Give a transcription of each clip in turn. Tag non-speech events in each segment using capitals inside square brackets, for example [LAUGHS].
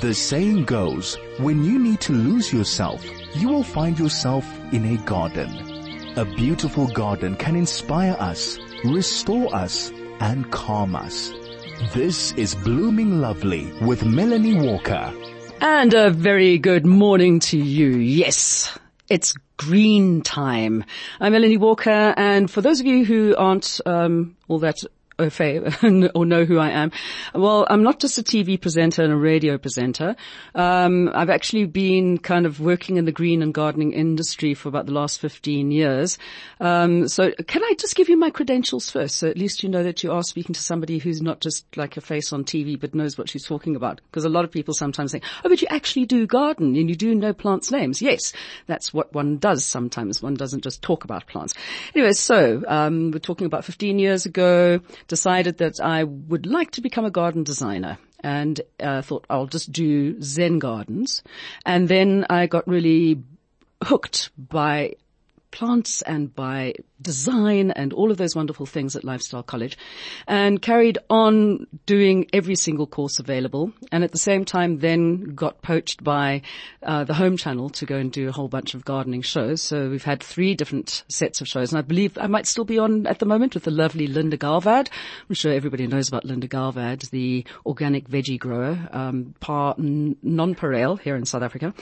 The saying goes, when you need to lose yourself, you will find yourself in a garden. A beautiful garden can inspire us, restore us, and calm us. This is Blooming Lovely with Melanie Walker. And a very good morning to you. Yes, it's green time. I'm Melanie Walker, and for those of you who aren't um, all that au [LAUGHS] fait or know who I am. Well, I'm not just a TV presenter and a radio presenter. Um, I've actually been kind of working in the green and gardening industry for about the last 15 years. Um, so can I just give you my credentials first? So at least you know that you are speaking to somebody who's not just like a face on TV, but knows what she's talking about. Because a lot of people sometimes think, oh, but you actually do garden and you do know plants' names. Yes, that's what one does sometimes. One doesn't just talk about plants. Anyway, so um, we're talking about 15 years ago decided that I would like to become a garden designer and uh, thought I'll just do Zen gardens. And then I got really hooked by plants and by design and all of those wonderful things at Lifestyle College and carried on doing every single course available. And at the same time then got poached by uh, the home channel to go and do a whole bunch of gardening shows. So we've had three different sets of shows and I believe I might still be on at the moment with the lovely Linda Galvad. I'm sure everybody knows about Linda Galvad, the organic veggie grower, um, par, non-pareil here in South Africa.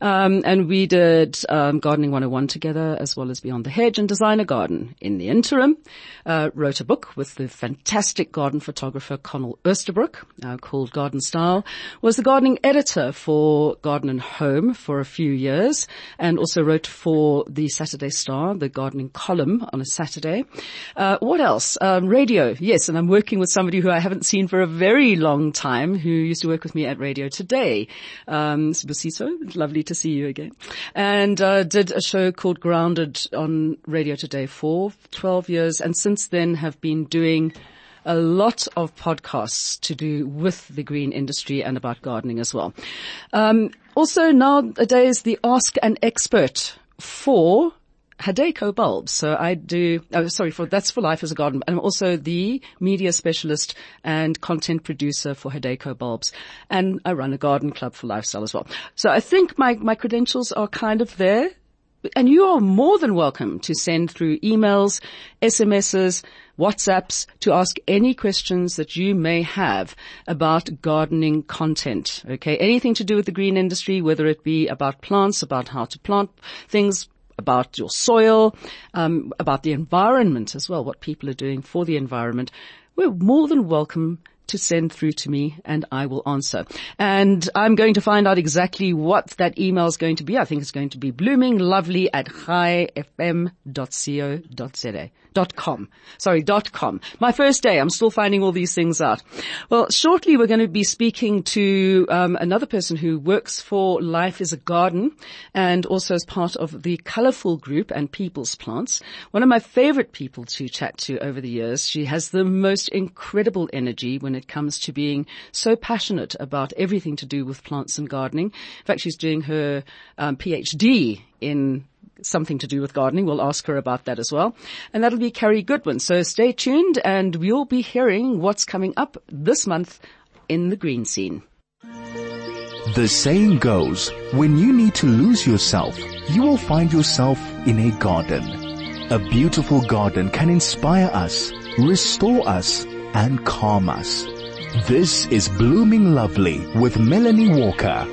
Um, and we did um, Gardening 101 together as well as Beyond the Hedge and Designer Garden garden. In the interim, uh, wrote a book with the fantastic garden photographer Connell Oosterbroek uh, called Garden Style, was the gardening editor for Garden and Home for a few years and also wrote for the Saturday Star, the gardening column on a Saturday. Uh, what else? Um, radio, yes, and I'm working with somebody who I haven't seen for a very long time who used to work with me at Radio Today. Um, lovely to see you again. And uh, did a show called Grounded on Radio Today for 12 years and since then have been doing a lot of podcasts to do with the green industry and about gardening as well. Um, also nowadays the Ask an Expert for Hadeco bulbs. So I do, oh, sorry, for, that's for life as a garden. I'm also the media specialist and content producer for Hadeco bulbs. And I run a garden club for lifestyle as well. So I think my, my credentials are kind of there and you are more than welcome to send through emails, SMSs, WhatsApps to ask any questions that you may have about gardening content. Okay. Anything to do with the green industry, whether it be about plants, about how to plant things, about your soil, um, about the environment as well, what people are doing for the environment. We're more than welcome to send through to me and I will answer. And I'm going to find out exactly what that email is going to be. I think it's going to be bloominglovely at chaifm.co.za. Dot com. Sorry, dot com. My first day. I'm still finding all these things out. Well, shortly we're going to be speaking to um, another person who works for Life is a Garden and also as part of the Colorful Group and People's Plants. One of my favorite people to chat to over the years. She has the most incredible energy when it comes to being so passionate about everything to do with plants and gardening. In fact, she's doing her um, PhD in something to do with gardening. We'll ask her about that as well. And that'll be Carrie Goodwin. So stay tuned and we'll be hearing what's coming up this month in the green scene. The saying goes, when you need to lose yourself, you will find yourself in a garden. A beautiful garden can inspire us, restore us, and calm us. This is Blooming Lovely with Melanie Walker.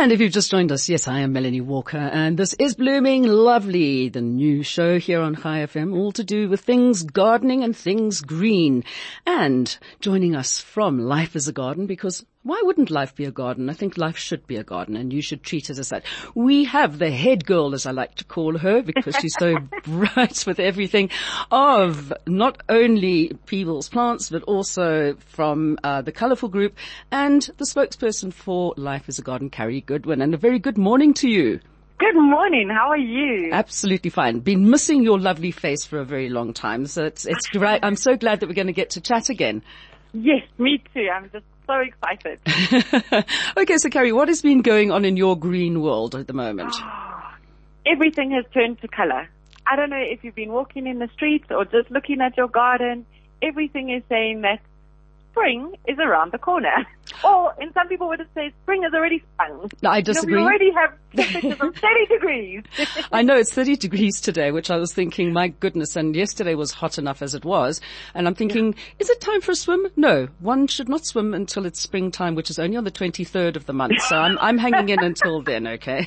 And if you've just joined us, yes, I am Melanie Walker and this is Blooming Lovely, the new show here on Chai FM, all to do with things gardening and things green. And joining us from Life is a Garden because why wouldn't life be a garden? I think life should be a garden and you should treat it as that. We have the head girl, as I like to call her, because she's so [LAUGHS] bright with everything of not only People's Plants, but also from uh, the Colourful Group and the spokesperson for Life is a Garden, Carrie Goodwin. And a very good morning to you. Good morning. How are you? Absolutely fine. Been missing your lovely face for a very long time. So it's, it's [LAUGHS] great. I'm so glad that we're going to get to chat again. Yes, me too. I'm just so excited. [LAUGHS] okay, so Carrie, what has been going on in your green world at the moment? [GASPS] Everything has turned to color. I don't know if you've been walking in the streets or just looking at your garden. Everything is saying that spring is around the corner. [LAUGHS] Or, and some people would say spring is already sprung. No, I You know, disagree. we already have [LAUGHS] temperatures of 30 degrees. [LAUGHS] I know it's 30 degrees today, which I was thinking, my goodness, and yesterday was hot enough as it was. And I'm thinking, is it time for a swim? No, one should not swim until it's springtime, which is only on the 23rd of the month. So I'm, I'm hanging in until then, okay?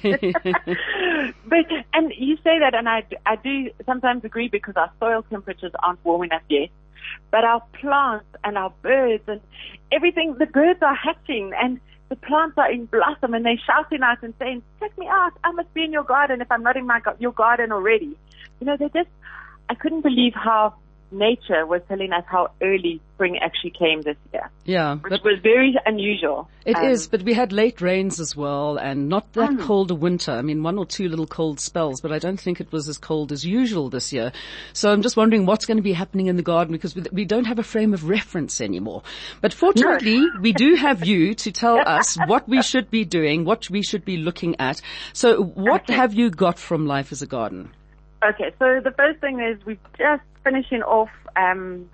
But and you say that, and I I do sometimes agree because our soil temperatures aren't warm enough yet. But our plants and our birds and everything, the birds are hatching and the plants are in blossom and they're shouting out and saying, "Check me out! I must be in your garden if I'm not in my your garden already." You know, they just I couldn't believe how nature was telling us how early spring actually came this year, yeah, which was very unusual. it Um, is, but we had late rains as well and not that Mm. cold a winter. I mean, one or two little cold spells, but I don't think it was as cold as usual this year. So I'm just wondering what's going to be happening in the garden because we, we don't have a frame of reference anymore. But fortunately, we do have you to tell [LAUGHS] us what we should be doing, what we should be looking at. So what Okay. have you got from life as a garden? Okay, so the first thing is we're just finishing off um,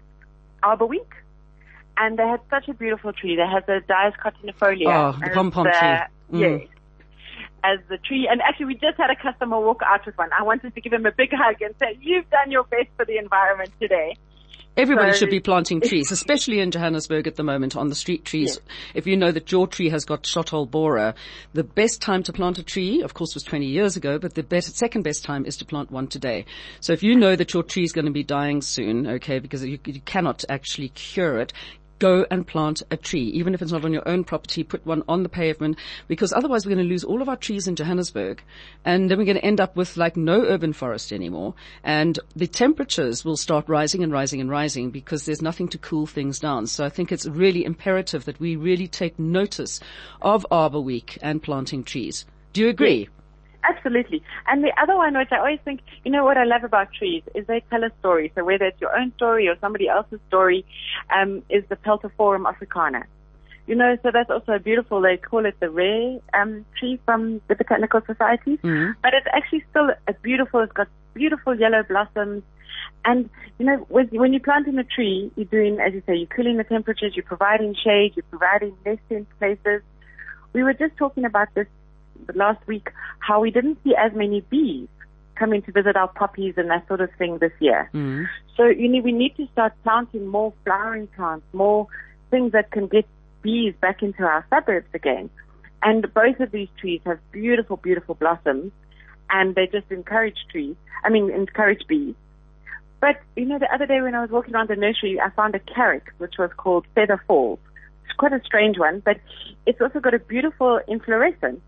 Arbor Week, and they had such a beautiful tree. They had the Dais cotinifolia. Oh, the as pom-pom tree. Mm. Yes. As the tree, and actually we just had a customer walk out with one. I wanted to give him a big hug and say, you've done your best for the environment today. Everybody So- should be planting trees, especially in Johannesburg at the moment on the street trees. If you know that your tree has got shot hole borer, the best time to plant a tree, of course, was 20 years ago, but the best, second best time is to plant one today. So if you know that your tree is going to be dying soon, okay, because you, you cannot actually cure it, go and plant a tree. Even if it's not on your own property, put one on the pavement because otherwise we're going to lose all of our trees in Johannesburg and then we're going to end up with like no urban forest anymore and the temperatures will start rising and rising and rising because there's nothing to cool things down. So I think it's really imperative that we really take notice of Arbor Week and planting trees. Do you agree? Absolutely. And the other one, which I always think, you know what I love about trees is they tell a story. So whether it's your own story or somebody else's story, um, is the Peltophorum africana. You know, so that's also beautiful, they call it the rare um, tree from the Botanical Society. Mhm. But it's actually still a beautiful, it's got beautiful yellow blossoms. And, you know, when, when you're planting a tree, you're doing, as you say, you're cooling the temperatures, you're providing shade, you're providing nesting places. We were just talking about this last week, how we didn't see as many bees coming to visit our poppies and that sort of thing this year. Mhm. So, you know, we need to start planting more flowering plants, more things that can get bees back into our suburbs again. And both of these trees have beautiful, beautiful blossoms and they just encourage trees, I mean, encourage bees. But, you know, the other day when I was walking around the nursery, I found a Carex, which was called Feather Falls. It's quite a strange one, but it's also got a beautiful inflorescence.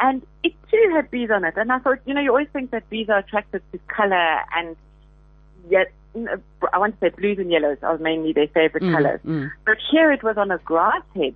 And it too had bees on it. And I thought, you know, you always think that bees are attracted to color and yet, I want to say blues and yellows are mainly their favorite Mm, colors. mm. But here it was on a grass head.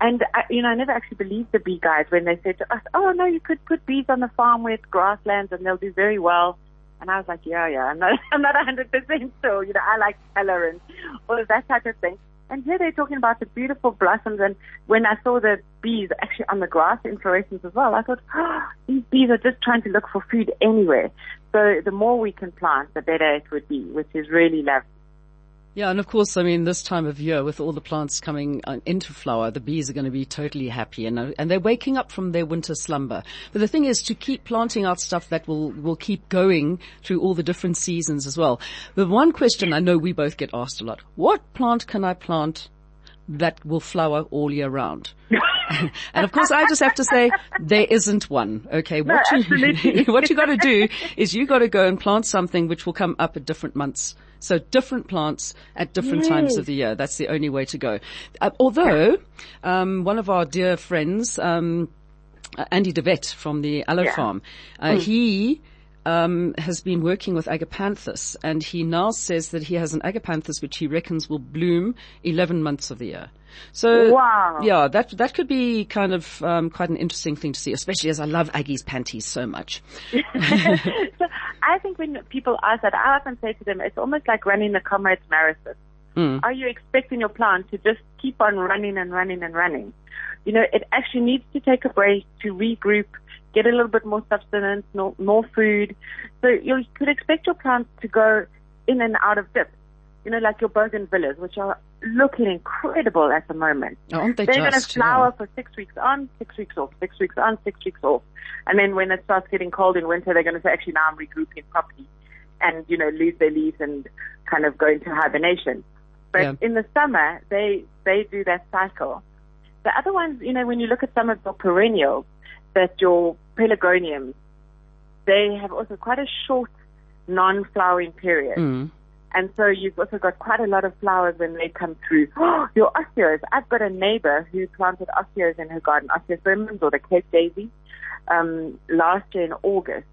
And, I, you know, I never actually believed the bee guys when they said to us, oh, no, you could put bees on the farm with grasslands and they'll do very well. And I was like, yeah, yeah, I'm not, [LAUGHS] I'm not 100% sure. You know, I like color and all of that type of thing. And here they're talking about the beautiful blossoms. And when I saw the bees actually on the grass in inflorescence as well, I thought, oh, [GASPS] these bees are just trying to look for food anywhere. So the more we can plant, the better it would be, which is really lovely. Yeah, and of course, I mean, this time of year with all the plants coming uh, into flower, the bees are going to be totally happy and, and they're waking up from their winter slumber. But the thing is to keep planting out stuff that will, will keep going through all the different seasons as well. The one question I know we both get asked a lot, what plant can I plant that will flower all year round? [LAUGHS] and of course I just have to say there isn't one. Okay. What you, [LAUGHS] what you got to do is you got to go and plant something which will come up at different months. So different plants at different times of the year. That's the only way to go. Uh, although, um, one of our dear friends, um, uh, Andy de Wet from the Aloe Yeah. Farm, uh, he, um, has been working with agapanthus and he now says that he has an agapanthus which he reckons will bloom 11 months of the year. So, Wow. yeah, that, that could be kind of, um, quite an interesting thing to see, especially as I love Aggie's panties so much. [LAUGHS] so I think when people ask that, I often say to them, it's almost like running the comrades marathon. Mm. Are you expecting your plant to just keep on running and running and running? You know, it actually needs to take a break to regroup, get a little bit more substance, no, more food. So you could expect your plants to go in and out of dip. You know, like your bougainvilleas, which are looking incredible at the moment. Oh, aren't they They're going to flower for six weeks on, six weeks off, six weeks on, six weeks off. And then when it starts getting cold in winter, they're going to say, actually, now I'm regrouping properly and, you know, lose their leaves and kind of go into hibernation. But Yeah. in the summer, they, they do that cycle. The other ones, you know, when you look at some of the perennials, that your pelargoniums, they have also quite a short non-flowering period. Mm. And so you've also got quite a lot of flowers when they come through. [GASPS] Your osteos. I've got a neighbor who planted osteos in her garden, osteospermums or the Cape daisy, um, last year in August.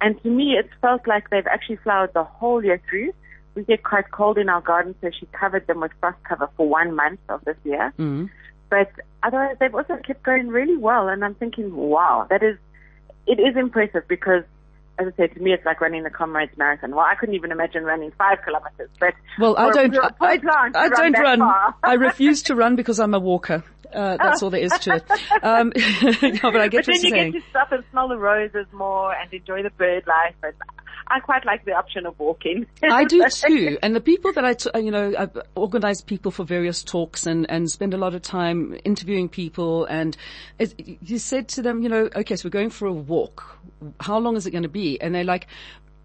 And to me, it felt like they've actually flowered the whole year through. We get quite cold in our garden, so she covered them with frost cover for one month of this year. Mm. But otherwise, they've also kept going really well. And I'm thinking, wow, that is, it is impressive because, as I said, to me, it's like running the Comrades Marathon. Well, I couldn't even imagine running five kilometers, but Well, I don't. I, to I don't run. I refuse [LAUGHS] to run because I'm a walker. Uh, that's all there is to it. Um, [LAUGHS] no, but I get But what then you saying. get to stop and smell the roses more and enjoy the bird life. And I quite like the option of walking. I do [LAUGHS] too. And the people that I, t- uh, you know, I organize people for various talks and, and spend a lot of time interviewing people. And it, you said to them, you know, okay, so we're going for a walk. How long is it going to be? And they're like,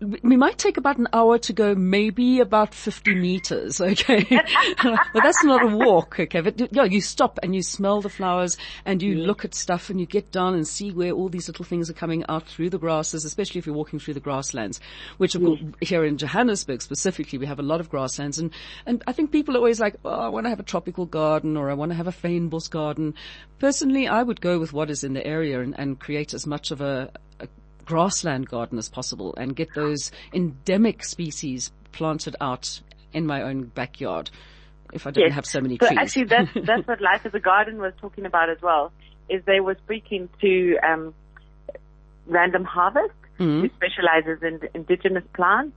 we might take about an hour to go, maybe about 50 meters, [LAUGHS] okay? [LAUGHS] but that's not a walk, okay? But yeah, you stop and you smell the flowers and you look at stuff and you get down and see where all these little things are coming out through the grasses, especially if you're walking through the grasslands, which of course here in Johannesburg specifically, we have a lot of grasslands and, and I think people are always like, oh, I want to have a tropical garden or I want to have a fynbos garden. Personally, I would go with what is in the area and, and create as much of a grassland garden as possible and get those endemic species planted out in my own backyard if I didn't Yes. have so many so trees. actually, that's [LAUGHS] that's what Life is a Garden was talking about as well. Is they were speaking to um, Random Harvest, Mm-hmm. who specializes in indigenous plants,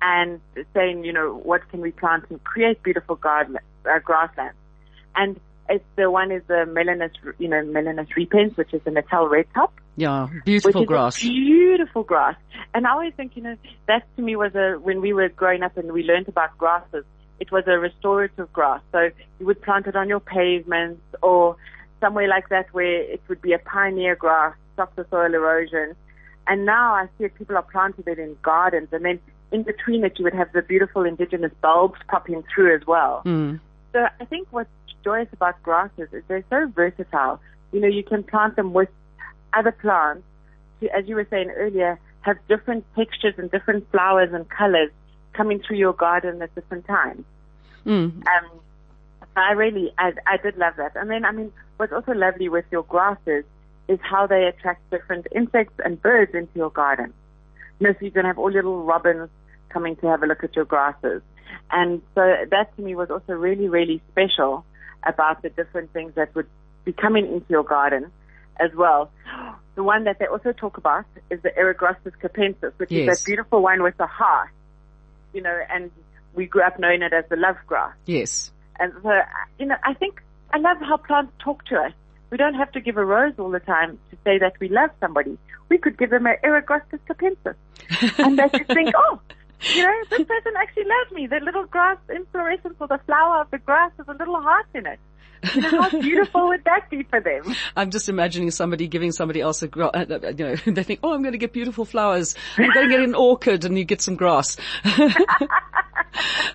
and saying, you know, what can we plant and create beautiful garden uh, grasslands. And it's the one is the Melinis, you know, Melinis repens, which is the Natal red top. yeah, beautiful grass. Beautiful grass. And I always think, you know, that to me was a, when we were growing up and we learned about grasses, it was a restorative grass. So you would plant it on your pavements or somewhere like that where it would be a pioneer grass, stop the soil erosion. And now I see it, people are planting it in gardens and then in between it you would have the beautiful indigenous bulbs popping through as well. Mm. So I think what's joyous about grasses is they're so versatile. You know, you can plant them with other plants to, as you were saying earlier, have different textures and different flowers and colors coming through your garden at different times. Mm. Um, I really, I, I did love that. And then, I mean, what's also lovely with your grasses is how they attract different insects and birds into your garden. You know, so going to have all little robins coming to have a look at your grasses. And so that to me was also really, really special about the different things that would be coming into your garden as well. The one that they also talk about is the Eragrostis capensis, which is Yes. that beautiful one with the heart, you know, and we grew up knowing it as the love grass. Yes. And so, you know, I think I love how plants talk to us. We don't have to give a rose all the time to say that we love somebody. We could give them an Eragrostis capensis. [LAUGHS] and they just think, oh, you know, this person actually loves me. The little grass inflorescence or the flower of the grass has a little heart in it. You know, how beautiful would that be for them? [LAUGHS] I'm just imagining somebody giving somebody else a gra- uh, uh, you know, [LAUGHS] they think, oh, I'm going to get beautiful flowers. I'm going to get an orchid and you get some grass. [LAUGHS]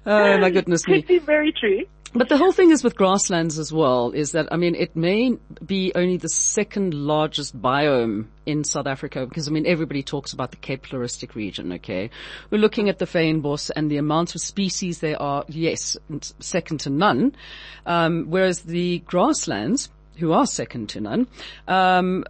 oh my goodness me. Could be very true. But the whole thing is with grasslands as well is that, I mean, it may be only the second largest biome in South Africa because, I mean, everybody talks about the Cape Floristic region, okay? We're looking at the fynbos and the amount of species there are, yes, second to none. Um, whereas the grasslands, who are second to none, um,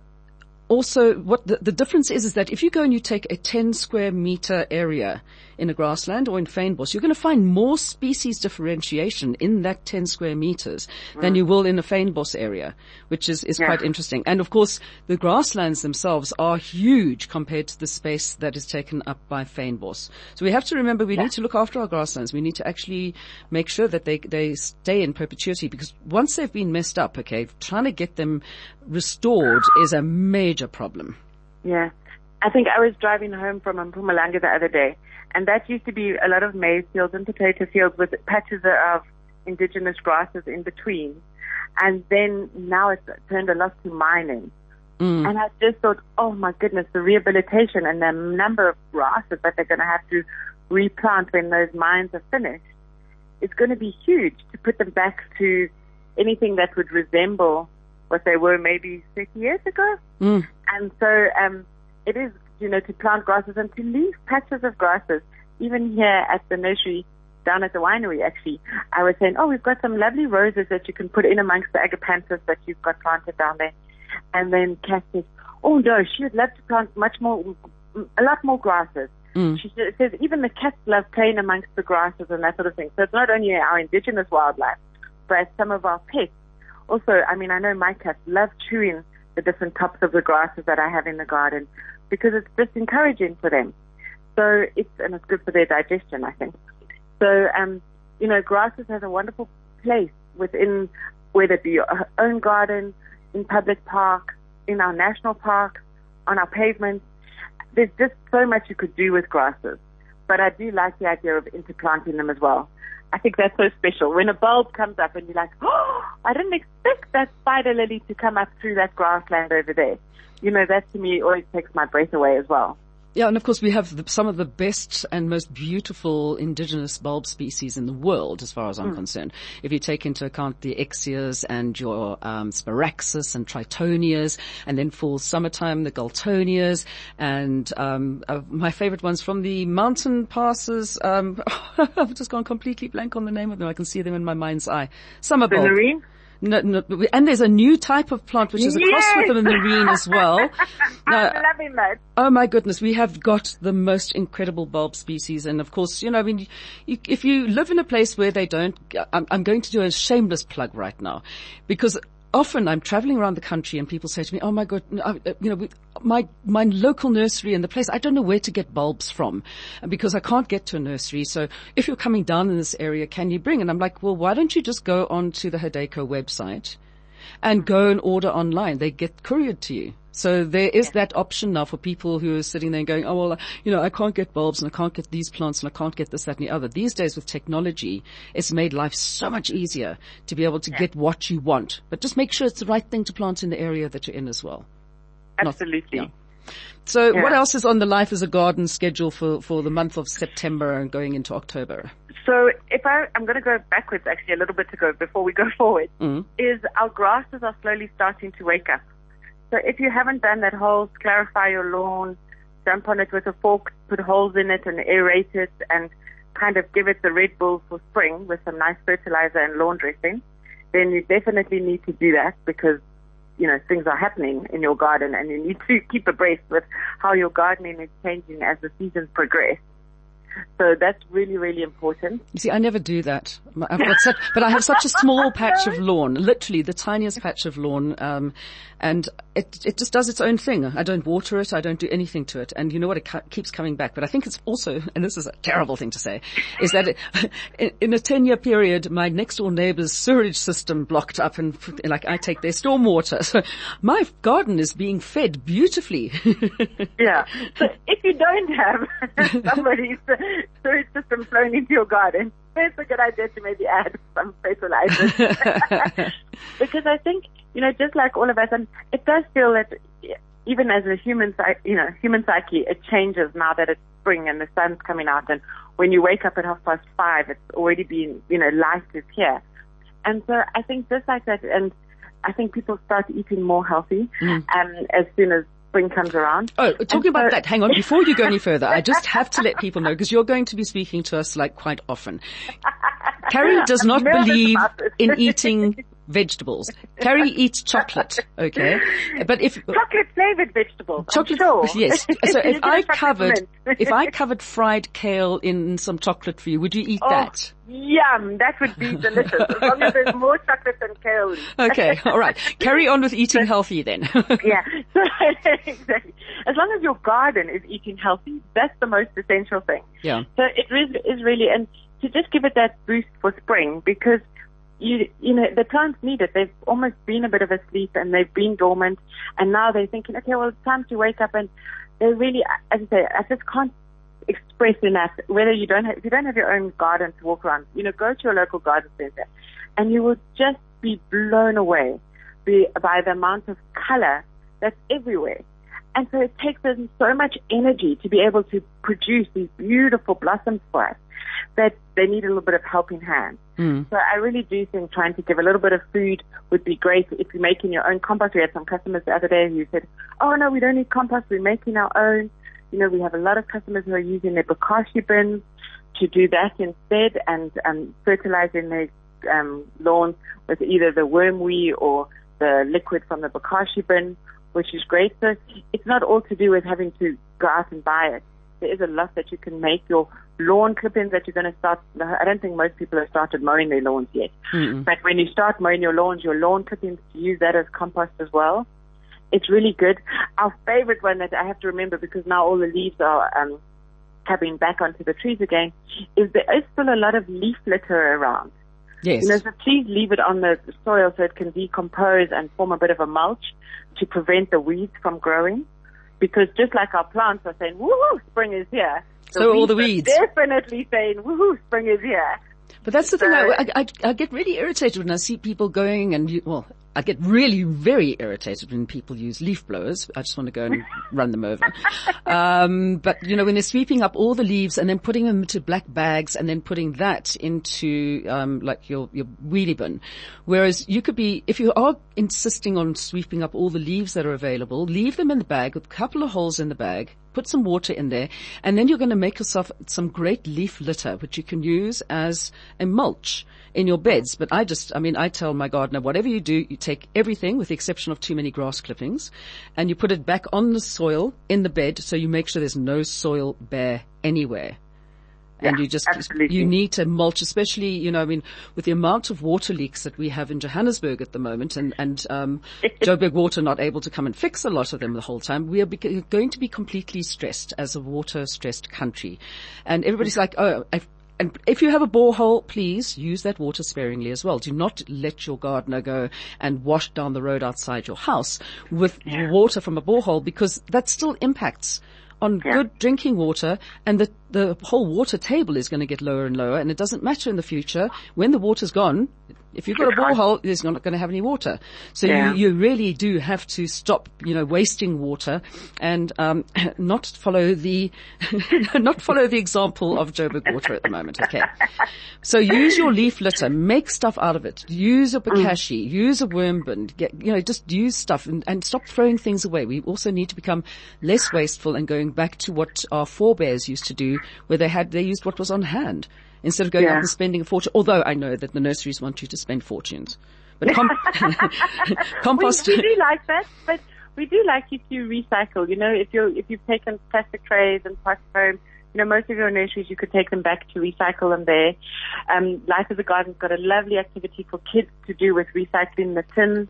also what the, the difference is is that if you go and you take a 10 square meter area in a grassland or in fynbos, you're going to find more species differentiation in that 10 square meters than you will in a fynbos area, which is, is quite interesting. And of course, the grasslands themselves are huge compared to the space that is taken up by fynbos. So we have to remember we need to look after our grasslands. We need to actually make sure that they, they stay in perpetuity because once they've been messed up, okay, trying to get them restored is a major problem. Yeah. I think I was driving home from Mpumalanga the other day, and that used to be a lot of maize fields and potato fields with patches of indigenous grasses in between. And then now it's turned a lot to mining. Mm. And I just thought, oh my goodness, the rehabilitation and the number of grasses that they're going to have to replant when those mines are finished is going to be huge to put them back to anything that would resemble what they were maybe 30 years ago. Mm. And so um, it is, you know, to plant grasses and to leave patches of grasses. Even here at the nursery, down at the winery, actually, I was saying, oh, we've got some lovely roses that you can put in amongst the agapanthus that you've got planted down there. And then Kat says, oh no, she would love to plant much more, a lot more grasses. Mm. She says even the cats love playing amongst the grasses and that sort of thing. So it's not only our indigenous wildlife, but some of our pets. Also, I mean, I know my cats love chewing the different tops of the grasses that I have in the garden because it's just encouraging for them. So it's, and it's good for their digestion, I think. So, um, you know, grasses has a wonderful place within, whether it be your own garden, in public parks, in our national parks, on our pavements. There's just so much you could do with grasses. But I do like the idea of interplanting them as well. I think that's so special. When a bulb comes up and you're like, [GASPS] oh, I didn't expect that spider lily to come up through that grassland over there. You know, that to me always takes my breath away as well. Yeah, and of course we have the, some of the best and most beautiful indigenous bulb species in the world, as far as I'm concerned. If you take into account the Ixias and your um, Sparaxis and Tritonias, and then for summertime the Galtonias, and um, uh, my favorite ones from the mountain passes. Um, [LAUGHS] I've just gone completely blank on the name of them. I can see them in my mind's eye. Summer bulb. Nerine? No, no, and there's a new type of plant which is a cross Yes! with the marine as well. [LAUGHS] Now, I'm loving that. Oh my goodness, we have got the most incredible bulb species, and of course, you know, I mean, you, if you live in a place where they don't, I'm, I'm going to do a shameless plug right now, because often I'm traveling around the country and people say to me, "Oh my god, uh, you know, my my local nursery and the place I don't know where to get bulbs from, because I can't get to a nursery. So if you're coming down in this area, can you bring?" And I'm like, "Well, why don't you just go onto the Hadeco website?" And go and order online. They get couriered to you. So there is that option now for people who are sitting there and going, oh well, you know, I can't get bulbs and I can't get these plants and I can't get this, that and the other. These days with technology, it's made life so much easier to be able to get what you want. But just make sure it's the right thing to plant in the area that you're in as well. Not- Absolutely. yeah. So Yeah. what else is on the Life is a Garden schedule for, for the month of September and going into October? So if I, I'm going to go backwards actually a little bit to go before we go [LAUGHS] forward, Mm. is our grasses are slowly starting to wake up. So if you haven't done that whole clarify your lawn, jump on it with a fork, put holes in it and aerate it and kind of give it the Red Bull for spring with some nice fertilizer and lawn dressing, then you definitely need to do that because, you know, things are happening in your garden and you need to [LAUGHS] keep abreast with how your gardening is changing as the seasons progress. So that's really, really important. You see, I never do that. I've got such, but I have such a small patch of lawn, literally the tiniest patch of lawn, um, and it it just does its own thing. I don't water it. I don't do anything to it. And you know what? It keeps coming back. But I think it's also, [LAUGHS] and this is a terrible thing to say, is that it, [LAUGHS] in, a ten year period, my next door neighbor's sewage system blocked up, and like I take their stormwater, [LAUGHS] so my garden is being fed beautifully. Yeah. So if you don't have somebody's sewage system flowing into your garden, it's a good idea to maybe add [LAUGHS] some fertilizers. [LAUGHS] because I think, you know, just like all of us, and it does feel that even as a human, you know, human psyche, it changes now that it's spring and the sun's coming out. And when you wake up at half past five, it's already been, you know, light is here. And so I think just like that, and I think people start eating more healthy um, as soon as spring comes around. Oh, talking about that, hang on, before you go any [LAUGHS] further, I just have to let people know, because you're going to be speaking to us like quite often. [LAUGHS] Carrie does not believe in eating vegetables. Carrie [LAUGHS] eats chocolate, okay? But if, chocolate flavored vegetables. chocolate, sure. yes. [LAUGHS] So if I covered, [LAUGHS] if I covered fried kale in some chocolate for you, would you eat Oh, that? Yum, that would be delicious. As long as there's more chocolate than kale. Okay, alright. Carry on with eating healthy then. yeah. So, exactly. As long as your garden is eating healthy, that's the most essential thing. yeah. So it is really, and to just give it that boost for spring because you, you know, the plants need it. They've almost been a bit of asleep and they've been dormant and now they're thinking, okay, well, it's time to wake up and they really, as I say, I just can't express enough whether you don't have, if you don't have your own garden to walk around, you know, go to your local garden center and you will just be blown away by the amount of color that's everywhere. And so it takes us so much energy to be able to produce these beautiful blossoms for us that they need a little bit of helping hand. Mm. So I really do think trying to give a little bit of food would be great if you're making your own compost. We had some customers the other day who said, oh no, we don't need compost, we're making our own. You know, we have a lot of customers who are using their bokashi bins to do that instead and um, fertilizing their um, lawn with either the wormwee or the liquid from the bokashi bin, which is great. So it's not all to do with having to go out and buy it. There is a lot that you can make your lawn clippings that you're going to start. I don't think most people have started mowing their lawns yet. Mm-mm. But when you start mowing your lawns, your lawn clippings, use that as compost as well. It's really good. Our favorite one that I have to remember because now all the leaves are um, coming back onto the trees again is there is still a lot of leaf litter around. Yes. You know, so please leave it on the soil so it can decompose and form a bit of a mulch to prevent the weeds from growing. Because just like our plants are saying, woohoo, spring is here. So all the are weeds. Definitely saying, woohoo, spring is here. But that's the thing. I, I, I get really irritated when I see people going and you, well, I get really very irritated when people use leaf blowers. I just want to go and run them over. [LAUGHS] Um, but you know, when they're sweeping up all the leaves and then putting them into black bags and then putting that into um, like your your wheelie bin, whereas you could be if you are insisting on sweeping up all the leaves that are available, leave them in the bag with a couple of holes in the bag. Put some water in there, and then you're going to make yourself some great leaf litter, which you can use as a mulch in your beds. But I just, I mean, I tell my gardener, whatever you do, you take everything with the exception of too many grass clippings and you put it back on the soil in the bed so you make sure there's no soil bare anywhere. And Yeah, you just, absolutely. you need to mulch, especially, you know, I mean, with the amount of water leaks that we have in Johannesburg at the moment and, and, um, [LAUGHS] Joburg Water not able to come and fix a lot of them the whole time, we are going to be completely stressed as a water stressed country. And everybody's like, oh, I've, and if you have a borehole, please use that water sparingly as well. Do not let your gardener go and wash down the road outside your house with water from a borehole because that still impacts on Yeah. good drinking water and the, the whole water table is going to get lower and lower and it doesn't matter in the future when the water's gone. If you've got a borehole, there's not going to have any water. So Yeah. you, you really do have to stop, you know, wasting water and, um, [LAUGHS] not follow the, [LAUGHS] not follow the example of Joburg water at the moment. Okay. So use your leaf litter, make stuff out of it. Use a bokashi, use a worm bin, get, you know, just use stuff and, and stop throwing things away. We also need to become less wasteful and going back to what our forebears used to do where they had, they used what was on hand instead of going Yeah. out and spending a fortune. Although I know that the nurseries want you to spend fortunes. But com- [LAUGHS] [LAUGHS] compost, We, we do like that, but we do like if you recycle. You know, if you if you've taken plastic trays and plastic home, you know, most of your nurseries you could take them back to recycle them there. Um, Life of the Garden's got a lovely activity for kids to do with recycling the tins.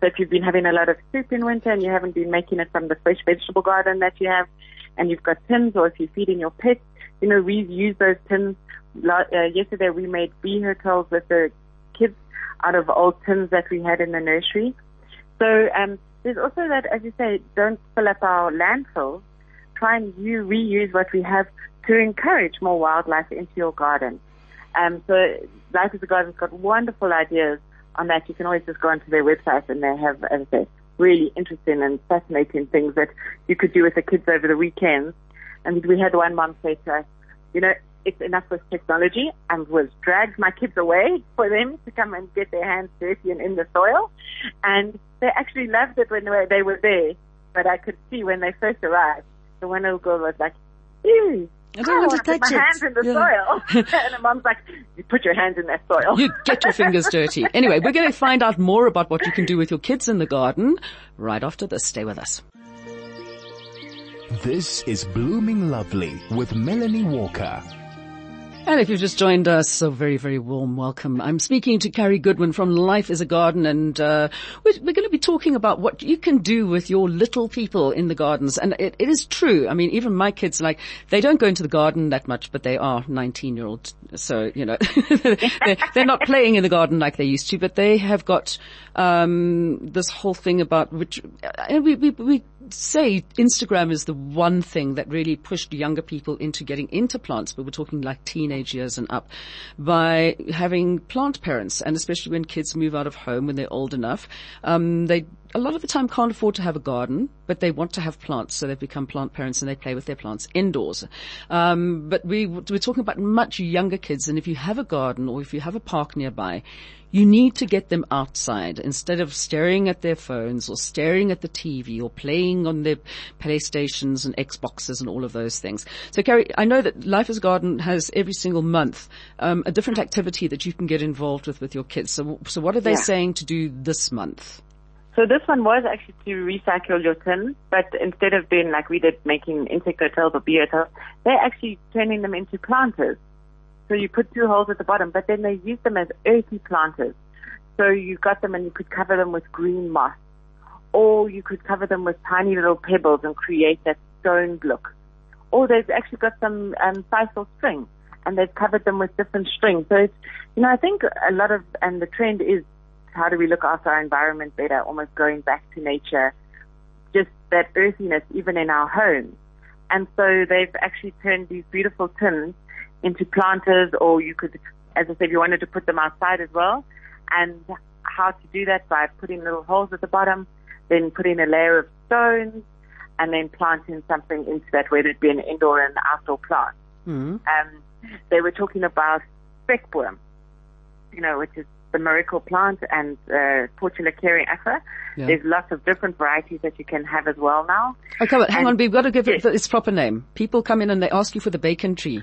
So if you've been having a lot of soup in winter and you haven't been making it from the fresh vegetable garden that you have, and you've got tins, or if you're feeding your pets, you know, reuse those tins. Uh, yesterday we made bee hotels with the kids out of old tins that we had in the nursery. So um, there's also that, as you say, don't fill up our landfills. Try and you reuse what we have to encourage more wildlife into your garden. Um, so Life of the Garden's got wonderful ideas on that. You can always just go onto their website and they have, as I say, really interesting and fascinating things that you could do with the kids over the weekends. And we had one mom say to us, you know, it's enough with technology and was dragged my kids away for them to come and get their hands dirty and in the soil. And they actually loved it when they were, they were there. But I could see when they first arrived, the one little girl was like, ew. I don't want to put touch my it." hands in the Yeah. soil. [LAUGHS] and the mom's like, you put your hands in that soil. You get your fingers dirty. Anyway, we're going to find out more about what you can do with your kids in the garden right after this. Stay with us. This is Blooming Lovely with Melanie Walker. And if you've just joined us, a very, very warm welcome. I'm speaking to Carrie Goodwin from Life is a Garden and uh, we're, we're, going to be talking about what you can do with your little people in the gardens. And it, it is true. I mean, even my kids, like, they don't go into the garden that much, but they are 19 year olds. So, you know, [LAUGHS] they're, they're, not playing in the garden like they used to, but they have got um, this whole thing about which, and we, we, we say Instagram is the one thing that really pushed younger people into getting into plants, but we're talking like teenage years and up, by having plant parents, and especially when kids move out of home when they're old enough, um, they a lot of the time can't afford to have a garden, but they want to have plants, so they've become plant parents and they play with their plants indoors. Um, but we, we're talking about much younger kids, and if you have a garden or if you have a park nearby, you need to get them outside instead of staring at their phones or staring at the TV or playing on their PlayStations and Xboxes and all of those things. So Carrie, I know that Life is Garden has every single month um, a different activity that you can get involved with with your kids. So, so what are they yeah. saying to do this month? So this one was actually to recycle your tin, but instead of being like we did making insect hotels or bee hotels, they're actually turning them into planters. So you put two holes at the bottom, but then they use them as earthy planters. So you got them and you could cover them with green moss. Or you could cover them with tiny little pebbles and create that stone look. Or they've actually got some um, sisal string and they've covered them with different strings. So it's, you know, I think a lot of, and the trend is how do we look after our environment better, almost going back to nature, just that earthiness even in our homes. And so they've actually turned these beautiful tins into planters or you could, as I said, you wanted to put them outside as well. And how to do that by putting little holes at the bottom, then putting a layer of stones, and then planting something into that, whether it be an indoor and outdoor plant. Mm-hmm. Um, they were talking about spekboom, you know, which is the miracle plant and uh, Portula cariaca. Yeah. There's lots of different varieties that you can have as well now. Okay, but hang and, on, we've got to give yes. it its proper name. People come in and they ask you for the bacon tree.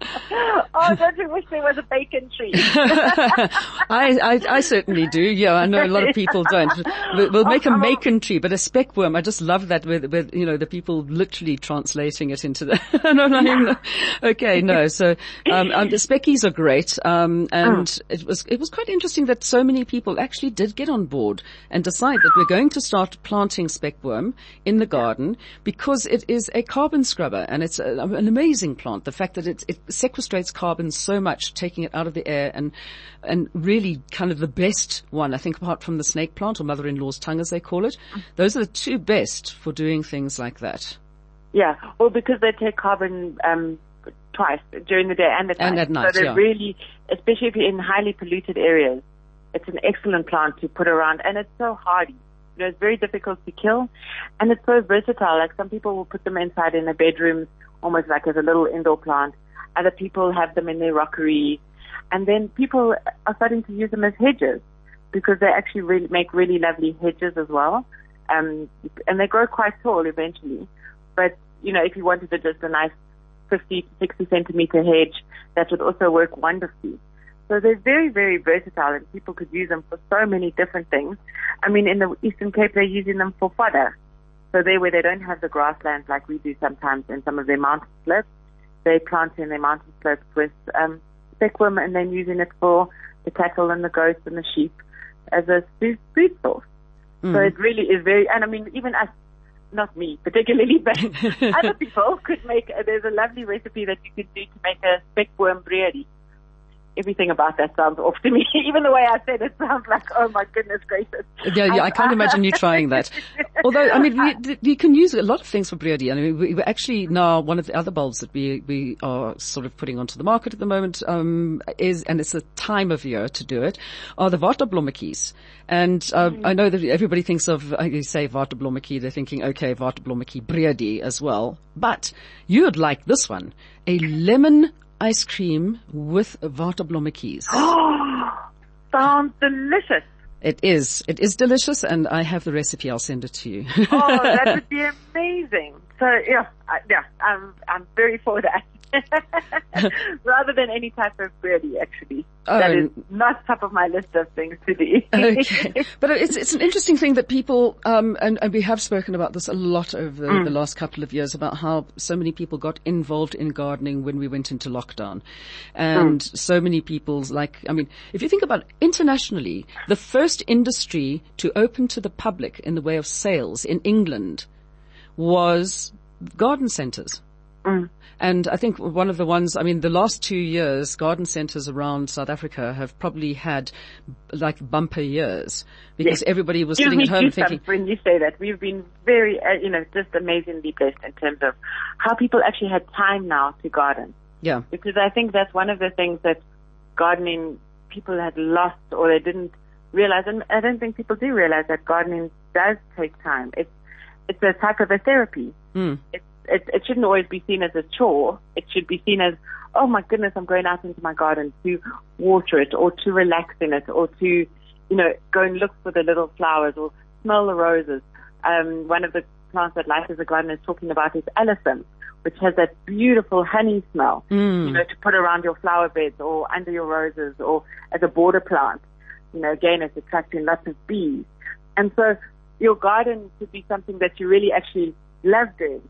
[LAUGHS] oh, don't you wish there was a bacon tree? [LAUGHS] I, I, I, certainly do. Yeah, I know a lot of people don't. We'll make a macon tree, but a spekboom. I just love that with, with, you know, the people literally translating it into the, [LAUGHS] okay, no. So, um, um, the speckies are great. Um, and oh. it was, it was quite interesting that so many people actually did get on board and decide that we're going to start planting spekboom in the garden because it is a carbon scrubber and it's a, an amazing plant. The fact that it, it sequestrates carbon so much, taking it out of the air and, and really kind of the best one, I think apart from the snake plant or mother-in-law's tongue as they call it. Those are the two best for doing things like that. Yeah, well because they take carbon, um, twice during the day and at and night. At night so they're yeah. really, especially if you're in highly polluted areas, it's an excellent plant to put around and it's so hardy. You know, it's very difficult to kill and it's so versatile. Like some people will put them inside in their bedrooms almost like as a little indoor plant. Other people have them in their rockery. And then people are starting to use them as hedges because they actually really make really lovely hedges as well. Um, and they grow quite tall eventually. But, you know, if you wanted to just a nice 50 to 60 centimeter hedge, that would also work wonderfully. So they're very, very versatile and people could use them for so many different things. I mean, in the Eastern Cape, they're using them for fodder. So there where they don't have the grasslands like we do sometimes in some of their mountain slopes, they plant in their mountain slopes with um, spekboom and then using it for the cattle and the goats and the sheep as a food, food source. Mm. So it really is very, and I mean, even us, not me particularly, [LAUGHS] but [LAUGHS] other people could make, there's a lovely recipe that you could do to make a spekboom bredie everything about that sounds off to me. [LAUGHS] Even the way I said it sounds like, oh my goodness gracious. Yeah, yeah, I can't imagine you trying that. [LAUGHS] Although, I mean, you, you, can use a lot of things for bredie. I mean, we, we actually now one of the other bulbs that we we are sort of putting onto the market at the moment um, is, and it's a time of year to do it, are the waterblommetjies. And uh, mm. I know that everybody thinks of, uh, you say waterblommetjie, they're thinking, okay, waterblommetjie bredie as well. But you would like this one, a lemon ice cream with waterblommetjies. [GASPS] Sounds delicious. It is. It is delicious, and I have the recipe. I'll send it to you. oh, that would [LAUGHS] be amazing. So yeah, yeah, I'm I'm very for that. [LAUGHS] rather than any type of birdie, actually. Oh, that is not top of my list of things to do. okay. [LAUGHS] But it's, it's an interesting thing that people, um, and, and we have spoken about this a lot over the, the last couple of years about how so many people got involved in gardening when we went into lockdown. And so many people's like, I mean, if you think about internationally, the first industry to open to the public in the way of sales in England was garden centers. And I think one of the ones, I mean, the last two years, garden centers around South Africa have probably had like bumper years because Yes. everybody was sitting at home thinking, when you say that. We've been very, uh, you know, just amazingly blessed in terms of how people actually had time now to garden. yeah, because I think that's one of the things that gardening people had lost or they didn't realize, and I don't think people do realize that gardening does take time. It's it's a type of a therapy. Mm. It, it it shouldn't always be seen as a chore. It should be seen as, oh my goodness, I'm going out into my garden to water it or to relax in it or to, you know, go and look for the little flowers or smell the roses. Um, one of the plants that Life is a Garden is talking about is elephant, which has that beautiful honey smell, you know, to put around your flower beds or under your roses or as a border plant. You know, again, it's attracting lots of bees. And so your garden should be something that you really actually love doing.